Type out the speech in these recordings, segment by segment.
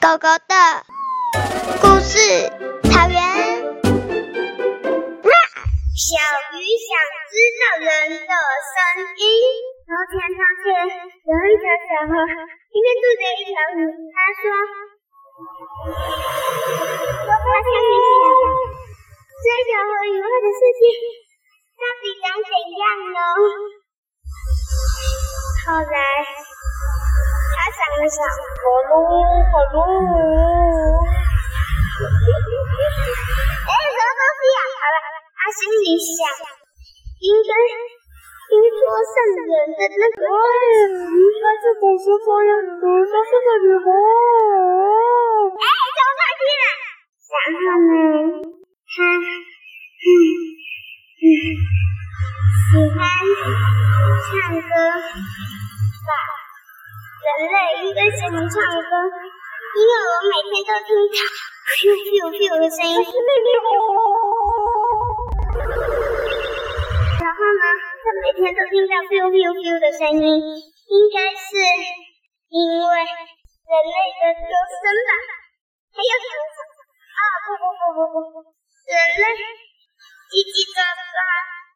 狗狗的故事，草原。小鱼想知道人的声音。从前从前，有一条小河，里面住着一条鱼。他说：“我发现你想，这条河以外的世界到底长怎样呢？”后来。他想了想，好噜好噜，哎，什么东西呀？好了，他心里想，应该听说圣人的那个，应该是古时候养的，那是个女孩。哎，走上去了。然后呢，人类应该喜欢唱歌，因为我每天都听到“咻咻咻”的声音。然后呢，他每天都听到“咻咻咻”的声音，应该是因为人类的歌声吧？还有什么？啊，不不不不不，人类叽叽喳喳，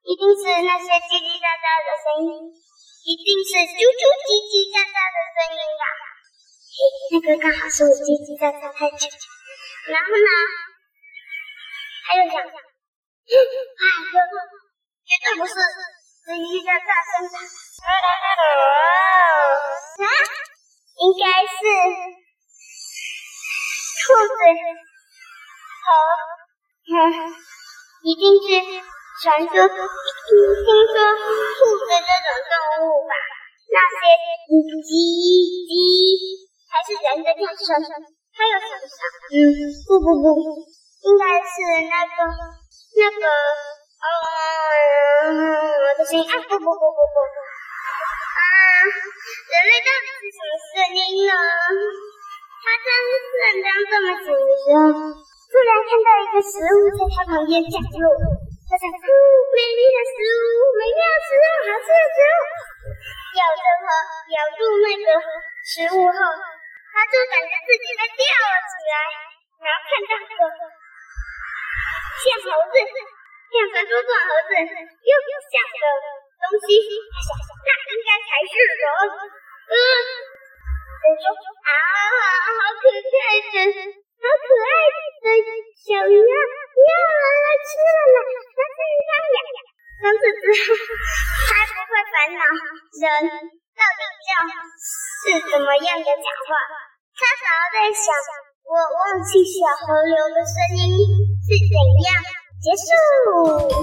一定是那些叽叽喳喳的声音。一定是啾啾叽叽喳喳的声音呀？嘿，那个刚好是我叽叽喳喳太久。然后呢？还有讲，哎呦，绝对不是叽叽喳喳声吧？啊，应该是兔子和嗯，一定是。传说，听说兔，些鸡鸡还是人的叫声，还有什么？嗯，不不不，应该是那个那个，嗯，我的声音啊，不不不不不，啊，人类到底是什么声音呢？他正正当这么想的时候，突然看到一个食物在他旁边降落。他想，嗯，美丽的食物，美妙的食物，好吃的食物。咬着和咬住那个食物后，他就感觉自己在吊了起来。然后看到个像猴子，像传说中猴子，又像的东西。那应该才是人。嗯，我说啊，好可爱的，烦恼人到底叫是怎么样的讲话，他反而在想我忘记小河流的声音是怎样。结束。